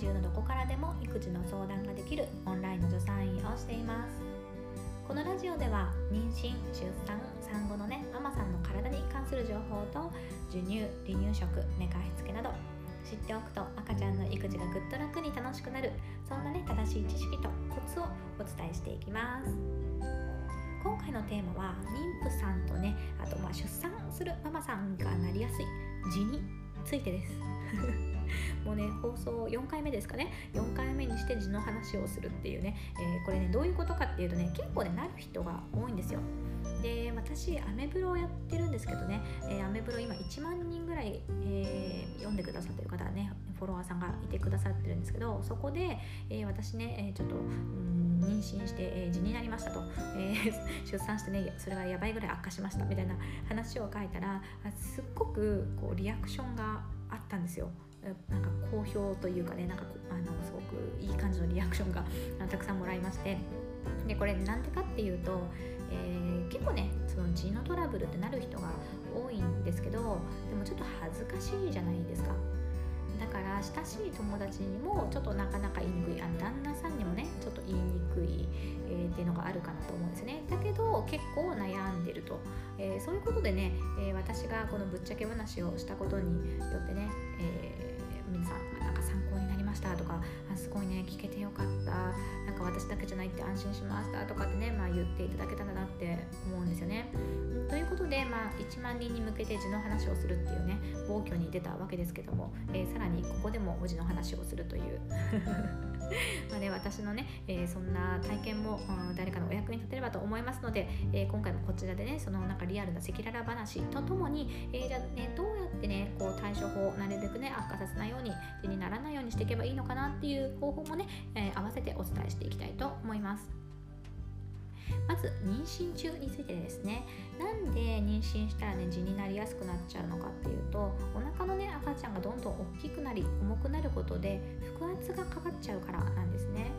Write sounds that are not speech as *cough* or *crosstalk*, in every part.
中のどこからでも育児の相談ができるオンラインの助産院をしています。このラジオでは妊娠出産産後のねママさんの体に関する情報と授乳離乳食寝かしつけなど知っておくと赤ちゃんの育児がぐっと楽に楽しくなるそんなね正しい知識とコツをお伝えしていきます。今回のテーマは妊婦さんとねあとまあ出産するママさんがなりやすい痔についてです。もうね放送4回目ですかね。4回目にして痔の話をするっていうね、えー、これねどういうことかっていうとね結構ねなる人が多いんですよ。で私アメブロをやってるんですけどね、えー、アメブロ今1万人ぐらい、えー、読んでくださってる方はねフォロワーさんがいてくださってるんですけどそこで、えー、私ね、えちょっと、うん妊娠して、えー、痔になりましたと、え、*laughs* 出産してねそれがやばいぐらい悪化しましたみたいな話を書いたらすっごくこうリアクションがあったんですよ。なんか好評というかねなんかあのすごくいい感じのリアクションがたくさんもらいまして。でこれなんでかっていうと、えー、結構ねその地のトラブルってなる人が多いんですけどでもちょっと恥ずかしいじゃないですか。だから親しい友達にもちょっとなかなか言いにくいあの旦那さんにもねがあるかなと思うんですね。だけど結構悩んでると、えー、そういうことでね、えー、私がこのぶっちゃけ話をしたことによってね、え皆さんなんか参考になりましたとかあすごいね聞けてよかったなんか私だけじゃないって安心しましたとかってね、まあ、言っていただけたらなって思うんですよね。ということで、まあ、1万人に向けて字の話をするっていうね暴挙に出たわけですけども、えー、さらにここでも字の話をするという *laughs* まあね、私のね、えー、そんな体験も、うん、誰かのお役に立てればと思いますので、えー、今回もこちらでねそのなんかリアルな赤裸々話とともに、えー、じゃねどうやってねこう対処法をなるべくね悪化させないように手にならないようにしていけばいいのかなっていう方法もね、え合わせてお伝えしていきたいと思います。まず妊娠中についてですね。なんで妊娠したらね痔になりやすくなっちゃうのかっていうとお腹のね赤ちゃんがどんどん大きくなり重くなることで腹圧がかかっちゃうからなんですね。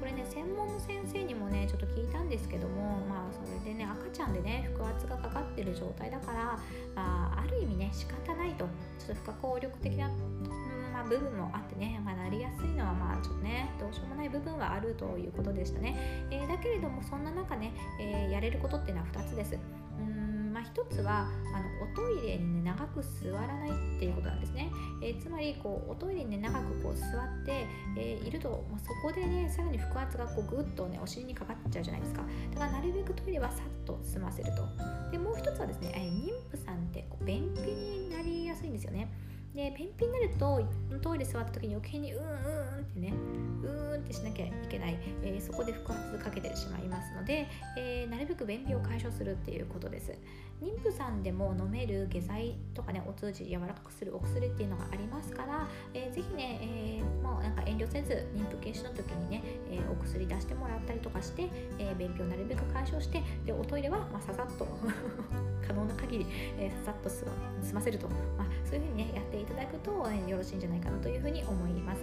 これね専門の先生にもねちょっと聞いたんですけどもまあそれでね赤ちゃんでね腹圧がかかってる状態だから、まあ、ある意味ね仕方ないと。ちょっと不可抗力的なまあ、部分もあってね、まあ、なりやすいのはまあちょっとねどうしようもない部分はあるということでしたね、えー、だけれどもそんな中ね、えー、やれることっていうのは2つです。うんまあ、1つはあのおトイレに、ね、長く座らないっていうことなんですね、えー、つまりこうおトイレに、ね、長くこう座って、えー、いると、まあ、そこでねさらに腹圧がこうぐっとねお尻にかかっちゃうじゃないですか。だからなるべくトイレはさっと済ませると。でもう1つはですね、え、妊婦さんってこう便秘になりやすいんですよね。で便秘になるとトイレ座った時に余計にうんうんってねうーんってしなきゃいけない、えー、そこで腹圧かけてしまいますので、えー、なるべく便秘を解消するっていうことです。妊婦さんでも飲める下剤とかねお通じ柔らかくするお薬っていうのがありますから、えー、ぜひね、えー、もうなんか遠慮せず妊婦検診の時にね、えー、お薬出してもらったりとかして、えー、便秘をなるべく解消してでおトイレは、まあ、ささっと *laughs* 可能な限り、えー、ささっと済ませると、まあ、そういうふうにねやっていただくと、えー、よろしいんじゃないかなというふうに思います。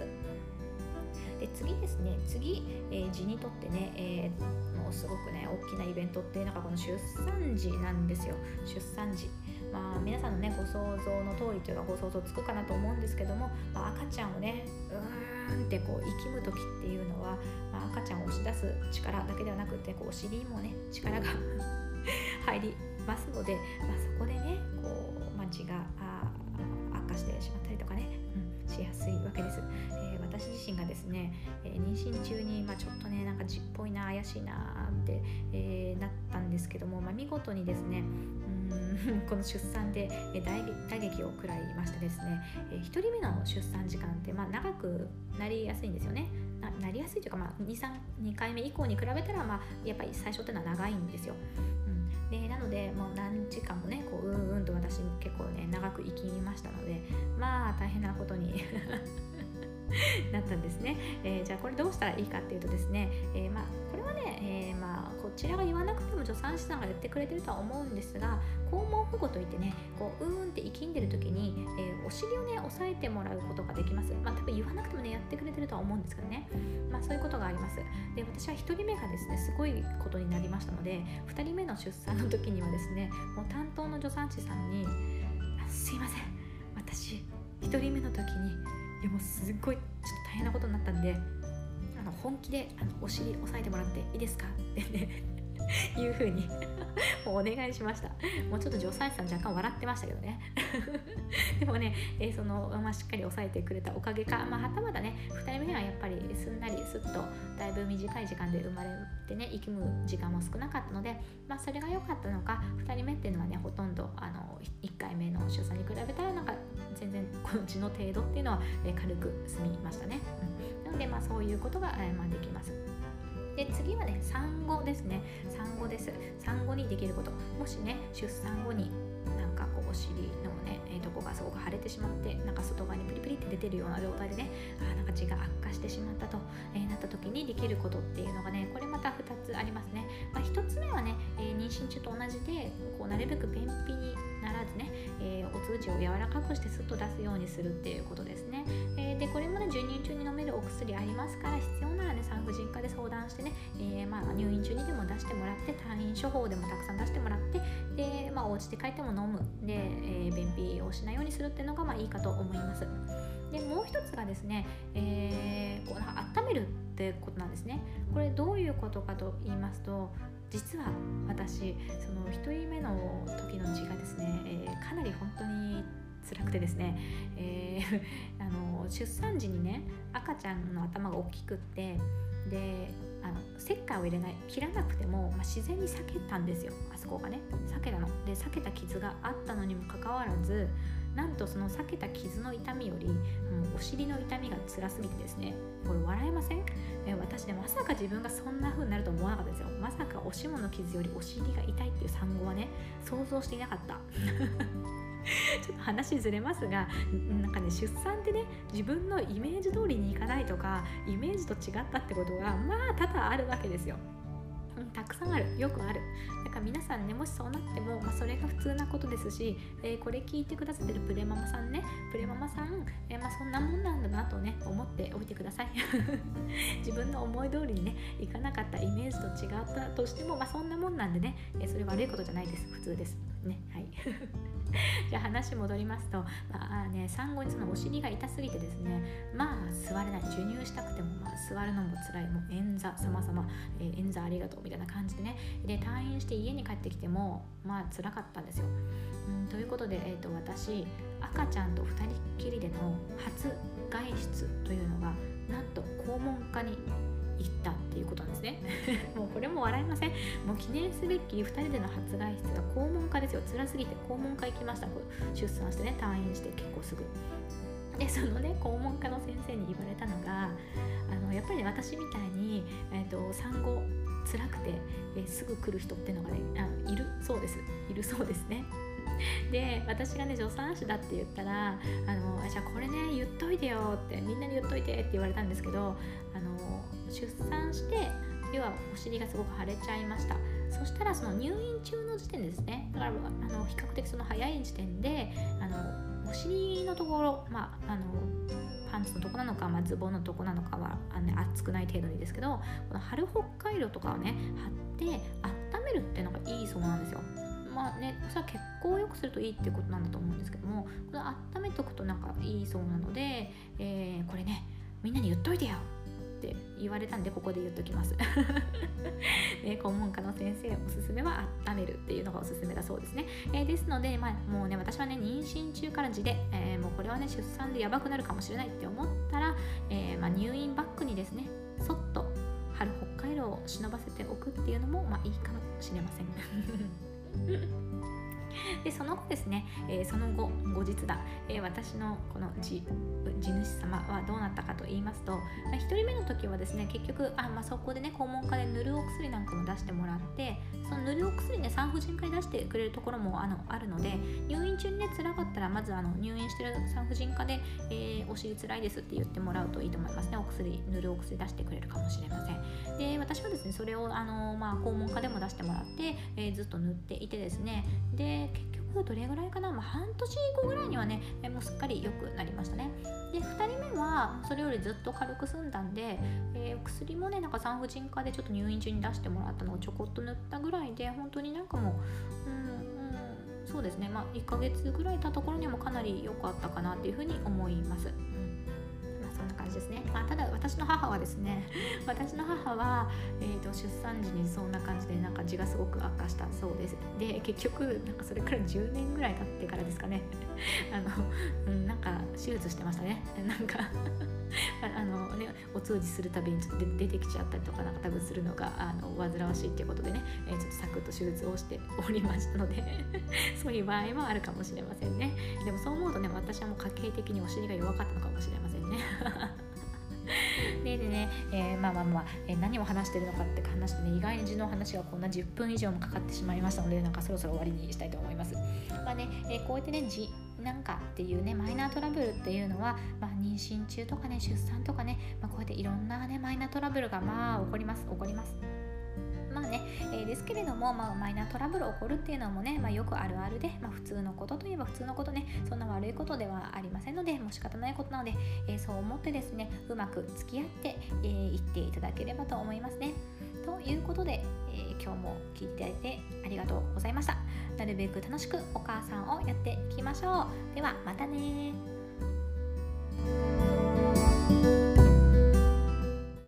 で次ですね。次、えー、痔にとってね、えー、もうすごくね大きなイベントっていうのがこの出産時なんですよ。出産時。まあ皆さんのねご想像の通りというかご想像つくかなと思うんですけども、まあ、赤ちゃんをねうーんってこう息む時っていうのは、まあ、赤ちゃんを押し出す力だけではなくてこうお尻にもね力が *laughs* 入りますので、まあ、そこでねこう、まあ、痔が悪化してしまったりとかね、うん、しやすいわけです。えー、私自身がですね、えー、妊娠中に、まあ、ちょっとねなんか痔っぽいな怪しいなって、えー、なったんですけども、まあ、見事にですねうん *laughs* この出産で打撃を食らいましてですね、え1人目の出産時間って、まあ、長くなりやすいんですよね。ななりやすいというか、まあ、2, 3 2回目以降に比べたら、まあ、やっぱり最初っていうのは長いんですよ。でなのでもう何時間もねこううんうんと私結構ね長く生きましたのでまあ大変なことに *laughs* なったんですね、えー、じゃあこれどうしたらいいかっていうとですね、ちらが言わなくても助産師さんが言ってくれてるとは思うんですが肛門保護といってねこううーんって生きんでる時に、えお尻をね押さえてもらうことができます、まあ、多分言わなくてもねやってくれてるとは思うんですけどね、まあ、そういうことがあります。で私は1人目がですねすごいことになりましたので2人目の出産の時にはですねもう担当の助産師さんに「すいません。私1人目の時にいやもうすっごいちょっと大変なことになったんでの本気であのお尻押さえてもらっていいですか？ってねいう風に *laughs* もうお願いしました。もうちょっと助産師さん若干笑ってましたけどね。*laughs* でもね、えー、その、まあ、しっかり抑えてくれたおかげか、まあ、はたまたね2人目はやっぱりすんなりすっとだいぶ短い時間で生まれてね生きむ時間も少なかったので、まあ、それが良かったのか2人目っていうのはねほとんどあの1回目の出産に比べたらなんか全然この血の程度っていうのは、えー、軽く済みましたね、うん、なのでまあそういうことが、えーまあ、できます。で次はね産後ですね。産後です。産後にできること。もしね出産後になんかこうお尻のね、えー、とこがすごく腫れてしまってなんか外側にプリプリって出てるような状態でねあなんか血が悪化してしまったと、えー、なった時にできることっていうのがねこれまた2つありますね、まあ、1つ目はね、えー、妊娠中と同じでこうなるべく便秘にならずね、えー、お通じを柔らかくしてスッと出すようにするっていうことですね、えー、でこれもね授乳中に飲めるお薬ありますから必要ならね産婦人科で相談してね、えー、まあ、入院中にでも出してもらって退院処方でもたくさん出してもらってで、まあ、お家で帰っても飲む。で、え便秘をしないようにするっていうのがまあいいかと思います。でもう一つがですね、えー、こう温めるってことなんですね。これどういうことかと言いますと実は私その1人目の時の血がですね、えー、かなり本当に辛くてですね、えー、*laughs* あの出産時にね赤ちゃんの頭が大きくってであの石灰を入れない。切らなくても、まあ、自然に裂けたんですよ。あそこがね。裂けたの。で裂けた傷があったのにもかかわらずなんとその裂けた傷の痛みよりお尻の痛みが辛すぎてですねこれ笑えません？え私ねまさか自分がそんな風になると思わなかったですよ。まさかおしもの傷よりお尻が痛いっていう産後はね想像していなかった。*laughs* ちょっと話ずれますがなんかね出産ってね自分のイメージ通りにいかないとかイメージと違ったってことがまあ多々あるわけですよ。うん、たくさんある。よくある。だから皆さんねもしそうなっても、まあ、それが普通なことですし、えー、これ聞いてくださってるプレママさんねプレママさん、えー、まあ、そんなもんなんだなとね思っておいてください。*laughs* 自分の思い通りにねいかなかったイメージと違ったとしても、まあ、そんなもんなんでね、えー、それ悪いことじゃないです。普通です。ねはい *laughs* じゃあ話戻りますと、まあね、産後にそのお尻が痛すぎてですねまあ座れない授乳したくても、まあ、座るのも辛いもう円座様々、えー、円座ありがとうみたいな感じでねで退院して家に帰ってきてもまあ辛かったんですよ。うんということで、えーと、と私赤ちゃんと2人きりでの初もう記念すべき2人での初外出が肛門科ですよ。辛すぎて肛門科行きました。出産してね退院して結構すぐ。でそのね肛門科の先生に言われたのがあのやっぱりね私みたいに、えーと、産後辛くて、えー、すぐ来る人っていうのがねあいるそうです。いるそうですね。で私がね助産師だって言ったらあのじゃあこれね言っといてよってみんなに言っといてって言われたんですけどあの出産して要はお尻がすごく腫れちゃいました。そしたらその入院中の時点ですねだからあの比較的その早い時点であのお尻のところ、まあ、あのパンツのとこなのか、まあ、ズボンのとこなのかはあの、ね、熱くない程度にですけどこの春北海道とかをね貼って温めるっていうのがいいそうなんですよ。まあねそれは血行を良くするといいっていうことなんだと思うんですけどもこれ温めておくとなんかいいそうなので、えー、これねみんなに言っといてよ。って言われたんでここで言っときます、*laughs* ね、肛門科の先生おすすめは温めるっていうのがおすすめだそうですね、えー、ですので、まあ、もうね私はね妊娠中から地で、えー、もうこれはね出産でやばくなるかもしれないって思ったら、えー、まあ、入院バッグにですねそっと春北海道を忍ばせておくっていうのも、まあ、いいかもしれません。*laughs* でその後ですね、えー、その後後日だ、えー、私のこの地主様はどうなったかと言いますと、まあ、1人目の時はですね結局あ、まあ、そこでね肛門科で塗るお薬なんかも出してもらってその塗るお薬ね産婦人科に出してくれるところもあのあるので入院中にね辛かったらまずあの入院してる産婦人科で、えー、お尻辛いですって言ってもらうといいと思いますね。薬塗るお薬出してくれるかもしれません。で私はですねそれをあの、まあ、肛門科でも出してもらって、えー、ずっと塗っていてですね。で結局どれぐらいかな、まあ、半年後ぐらいにはね、えもうすっかり良くなりましたね。で2人目はそれよりずっと軽く済んだんで、えー、薬もねなんか産婦人科でちょっと入院中に出してもらったのをちょこっと塗ったぐらいで本当になんかもううんそうですね。まあ1ヶ月ぐらいいたところにもかなり良かったかなっていうふうに思います、うんな感じですね、まあ、ただ私の母はですね *laughs* 私の母は、えーと、出産時にそんな感じでなんか字がすごく悪化したそうです。で結局なんかそれから10年ぐらい経ってからですかね。*laughs* あの、うん、なんか手術してましたね。*laughs* なんかあのねお通じするたびにちょっと出てきちゃったりとかなんか多分するのがあの煩わしいっていうことでね、えー、ちょっとサクッと手術をしておりましたのでそういう場合もあるかもしれませんね。でもそう思うとね私はもう家計的にお尻が弱かったのかもしれませんね。で *laughs* でね、えー、まあまあまあ、えー、何を話してるのかって話してね意外に字の話がこんな10分以上もかかってしまいましたのでなんかそろそろ終わりにしたいと思います。まあね、えー、こうやってね字なんかっていうねマイナートラブルっていうのは、まあ、妊娠中とかね出産とかね、まあ、こうやっていろんなねマイナートラブルがまあ起こります起こります。まあね、えー、ですけれども、まあ、マイナートラブル起こるっていうのもね、まあ、よくあるあるで、まあ、普通のことといえば普通のことねそんな悪いことではありませんのでもう仕方ないことなので、えー、そう思ってですねうまく付き合って、えー、っていただければと思いますね。ということで、えー、今日も聞いていただいてありがとうございました。なるべく楽しくお母さんをやっていきましょう。ではまたね